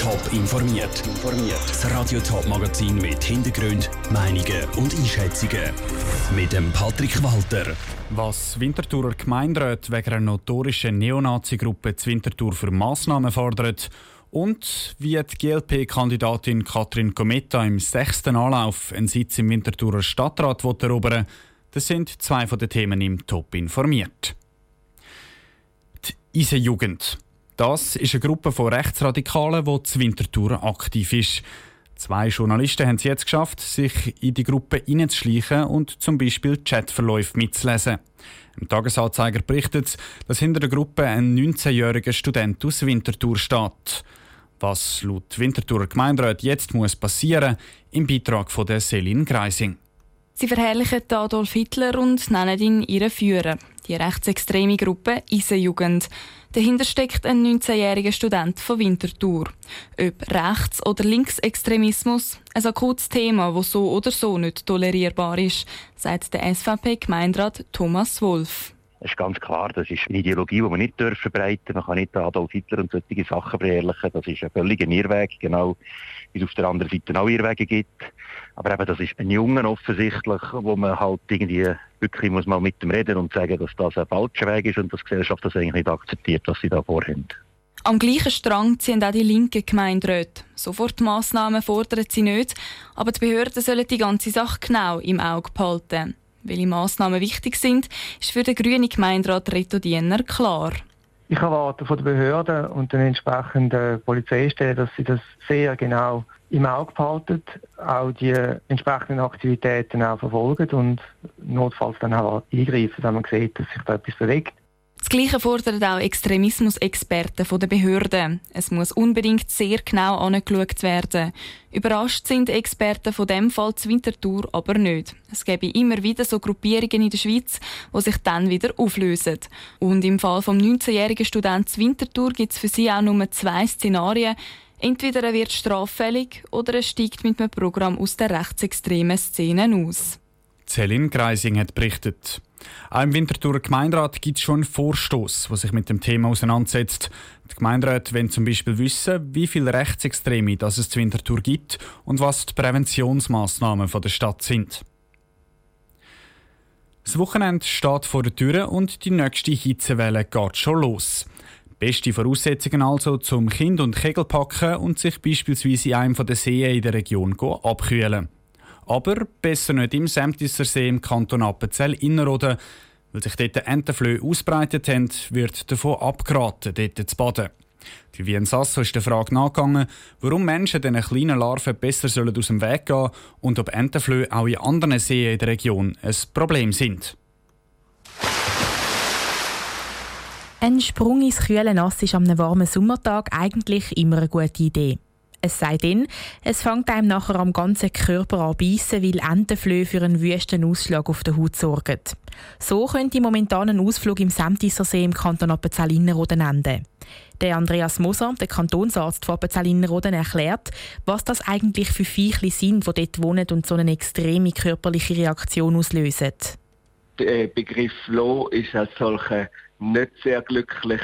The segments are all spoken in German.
Top informiert. Das Radio Top Magazin mit Hintergrund, Meinungen und Einschätzungen mit dem Patrick Walter. Was Winterthurer Gemeinderat wegen einer notorischen Neonazi-Gruppe zu Winterthur für Massnahmen fordert und wie die GLP-Kandidatin Katrin Kometa im sechsten Anlauf einen Sitz im Winterthurer Stadtrat erobern das sind zwei von den Themen im Top informiert. Die Ise-Jugend. Das ist eine Gruppe von Rechtsradikalen, die zu Winterthur aktiv ist. Zwei Journalisten haben es jetzt geschafft, sich in die Gruppe hineinzuschleichen und zum Beispiel Chatverläufe mitzulesen. Im Tagesanzeiger berichtet dass hinter der Gruppe ein 19-jähriger Student aus Winterthur steht. Was laut Winterthurer Gemeinderat jetzt muss passieren, im Beitrag von der Selin Greising. Sie verherrlichen Adolf Hitler und nennen ihn ihren Führer, die rechtsextreme Gruppe Isenjugend. Dahinter steckt ein 19-jähriger Student von Winterthur. Ob Rechts- oder Linksextremismus, ein akutes Thema, das so oder so nicht tolerierbar ist, sagt der SVP-Gemeinderat Thomas Wolf. Es ist ganz klar, das ist eine Ideologie, die man nicht verbreiten darf. Man kann nicht Adolf Hitler und solche Sachen verherrlichen. Das ist ein völliger Irrweg, genau wie es auf der anderen Seite auch Irrwege gibt. Aber eben, das ist ein Junge offensichtlich, wo man halt irgendwie wirklich muss mal mit dem reden und sagen, dass das ein falscher Weg ist und dass die Gesellschaft das eigentlich nicht akzeptiert, was sie da vorhaben. Am gleichen Strang ziehen auch die linken Gemeinderäte. Sofortmaßnahmen fordern sie nicht, aber die Behörden sollen die ganze Sache genau im Auge behalten. Welche Massnahmen wichtig sind, ist für den grünen Gemeinderat Reto Diener klar. Ich erwarte von den Behörden und den entsprechenden Polizeistellen, dass sie das sehr genau im Auge behalten, auch die entsprechenden Aktivitäten auch verfolgen und notfalls dann auch eingreifen, wenn man sieht, dass sich da etwas bewegt. Das Gleiche fordern auch Extremismus-Experten von den Behörden. Es muss unbedingt sehr genau angeschaut werden. Überrascht sind Experten von dem Fall zu Winterthur aber nicht. Es gäbe immer wieder so Gruppierungen in der Schweiz, die sich dann wieder auflösen. Und im Fall vom 19-jährigen Studenten Winterthur gibt es für sie auch nur zwei Szenarien. Entweder er wird straffällig oder er steigt mit einem Programm aus der rechtsextremen Szene aus. Celine Greising hat berichtet. Auch im Winterthurer Gemeinderat gibt es schon einen Vorstoß, der sich mit dem Thema auseinandersetzt. Die Gemeinderäte wollen zum Beispiel wissen, wie viele Rechtsextreme das es zu Winterthur gibt und was die Präventionsmaßnahmen der Stadt sind. Das Wochenende steht vor der Tür und die nächste Hitzewelle geht schon los. Beste Voraussetzungen also zum Kind und Kegel packen und sich beispielsweise in einem der Seen in der Region abkühlen. Aber besser nicht im Sämtisser See im Kanton Appenzell Innerrhoden. Weil sich dort Entenflöhe ausbreitet haben, wird davon abgeraten, dort zu baden. Die Wien Sasso ist der Frage nachgegangen, warum Menschen diesen kleinen Larven besser sollen aus dem Weg gehen und ob Entenflöhe auch in anderen Seen in der Region ein Problem sind. Ein Sprung ins kühle Nass ist am warmen Sommertag eigentlich immer eine gute Idee. Es sei denn, es fängt einem nachher am ganzen Körper an beißen, weil Entenflöhe für einen wüsten Ausschlag auf der Haut sorgen. So könnte momentan ein Ausflug im Semtisser See im Kanton Appenzell-Innerrhoden enden. Der Andreas Moser, der Kantonsarzt von Appenzell-Innerrhoden, erklärt, was das eigentlich für Viechli sind, die dort wohnen und so eine extreme körperliche Reaktion auslösen. Der Begriff Floh ist als solcher nicht sehr glücklich,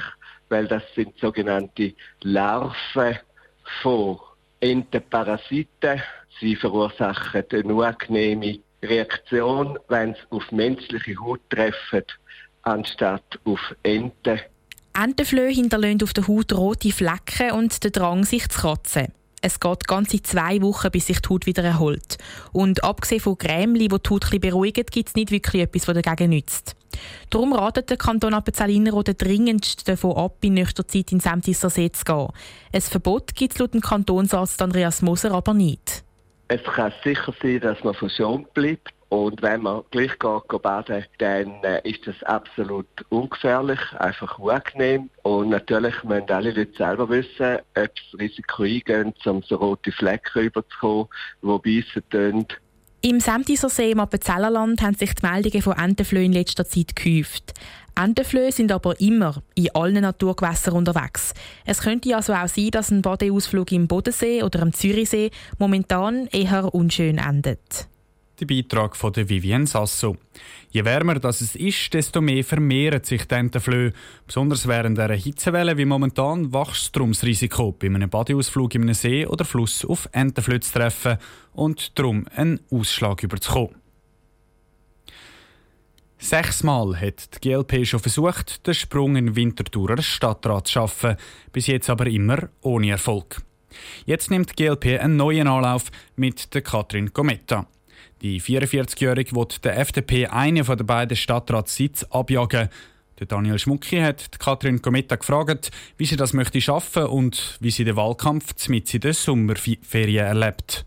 weil das sind sogenannte Larven von Entenparasiten. Sie verursachen eine unangenehme Reaktion, wenn sie auf menschliche Haut treffen, anstatt auf Enten. Entenflöhe hinterlassen auf der Haut rote Flecken und den Drang, sich zu kratzen. Es geht ganze zwei Wochen, bis sich die Haut wieder erholt. Und abgesehen von Grämli, die die Haut beruhigen, gibt es nicht wirklich etwas, das dagegen nützt. Darum ratet der Kanton Appenzell-Innerrhoden dringendst davon ab, in nächster Zeit in Semtisser See zu gehen. Ein Verbot gibt es laut dem Kantonsarzt Andreas Moser aber nicht. Es kann sicher sein, dass man verschont bleibt. Und wenn man gleich geht, baden dann äh, ist das absolut ungefährlich, einfach unangenehm. Und natürlich müssen alle Leute selber wissen, ob das Risiko eingehen, um so rote Flecken überzukommen, die beißen tun. Im Semtiser See im Appenzellerland haben sich die Meldungen von Entenflöhen in letzter Zeit gehäuft. Entenflöhe sind aber immer in allen Naturgewässern unterwegs. Es könnte also auch sein, dass ein Badeausflug im Bodensee oder am Zürichsee momentan eher unschön endet. Der Beitrag von der Vivienne Sasso. Je wärmer das es ist, desto mehr vermehren sich die Entenflöhe. Besonders während einer Hitzewelle wie momentan wächst darum das Risiko, bei einem Badeausflug in einem See oder Fluss auf Entenflöhe zu treffen und darum einen Ausschlag überzukommen. Sechsmal hat die GLP schon versucht, den Sprung in Winterthurer Stadtrat zu schaffen, bis jetzt aber immer ohne Erfolg. Jetzt nimmt die GLP einen neuen Anlauf mit der Katrin Gometta. Die 44-Jährige wird der FDP einen der beiden Stadtratssitze abjagen. Der Daniel Schmucki hat Katrin Gometta gefragt, wie sie das möchte schaffen und wie sie den Wahlkampf mit in den Sommerferien erlebt.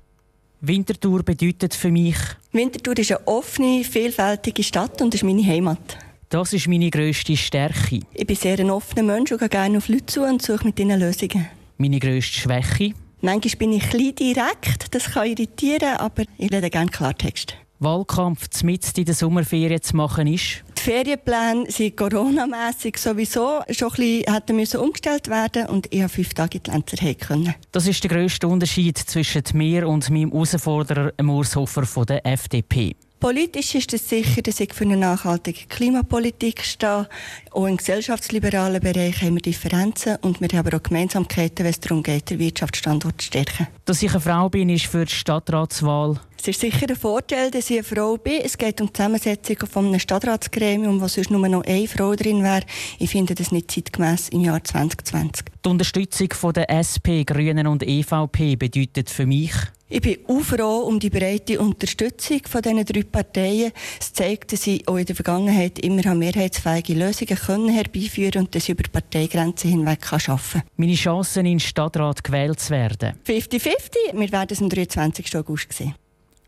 Winterthur bedeutet für mich. Winterthur ist eine offene, vielfältige Stadt und ist meine Heimat. Das ist meine grösste Stärke. Ich bin sehr ein offener Mensch und gehe gerne auf Leute zu und suche mit ihnen Lösungen. Meine grösste Schwäche. Manchmal bin ich ein direkt, das kann irritieren, aber ich rede gerne Klartext. Wahlkampf mitten in der Sommerferien zu machen ist? Die Ferienpläne sind coronamässig sowieso schon ein bisschen müssen umgestellt werden und ich habe fünf Tage in die Lenzerheim können. Das ist der grösste Unterschied zwischen mir und meinem Herausforderer Urs Hofer von der FDP. Politisch ist es sicher, dass ich für eine nachhaltige Klimapolitik stehe. Auch im gesellschaftsliberalen Bereich haben wir Differenzen und wir haben aber auch Gemeinsamkeiten, wenn es darum geht, den Wirtschaftsstandort zu stärken. Dass ich eine Frau bin, ist für die Stadtratswahl es ist sicher ein Vorteil, dass ich eine Frau bin. Es geht um die Zusammensetzung von einem Stadtratsgremium, wo sonst nur noch eine Frau drin wäre. Ich finde das nicht zeitgemäß im Jahr 2020. Die Unterstützung von der SP, Grünen und EVP bedeutet für mich, ich bin auch froh um die breite Unterstützung von diesen drei Parteien. Es zeigt, dass sie auch in der Vergangenheit immer mehrheitsfähige Lösungen können herbeiführen und dass sie über Parteigrenzen hinweg arbeiten kann. Meine Chancen, in den Stadtrat gewählt zu werden? 50-50. Wir werden es am 23. August sehen.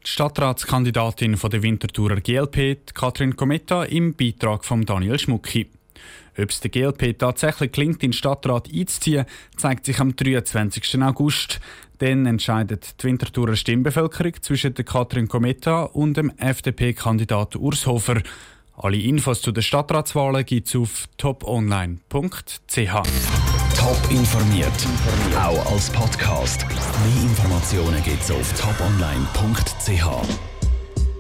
Die Stadtratskandidatin von der Winterthurer GLP, Katrin Kometa, im Beitrag von Daniel Schmucki. Ob es der GLP tatsächlich klingt, in den Stadtrat einzuziehen, zeigt sich am 23. August. Dann entscheidet die Winterthurer Stimmbevölkerung zwischen der Katrin Kometa und dem FDP-Kandidat Urs Hofer. Alle Infos zu den Stadtratswahlen gibt es auf toponline.ch. Top informiert, auch als Podcast. Mehr Informationen gibt es auf toponline.ch.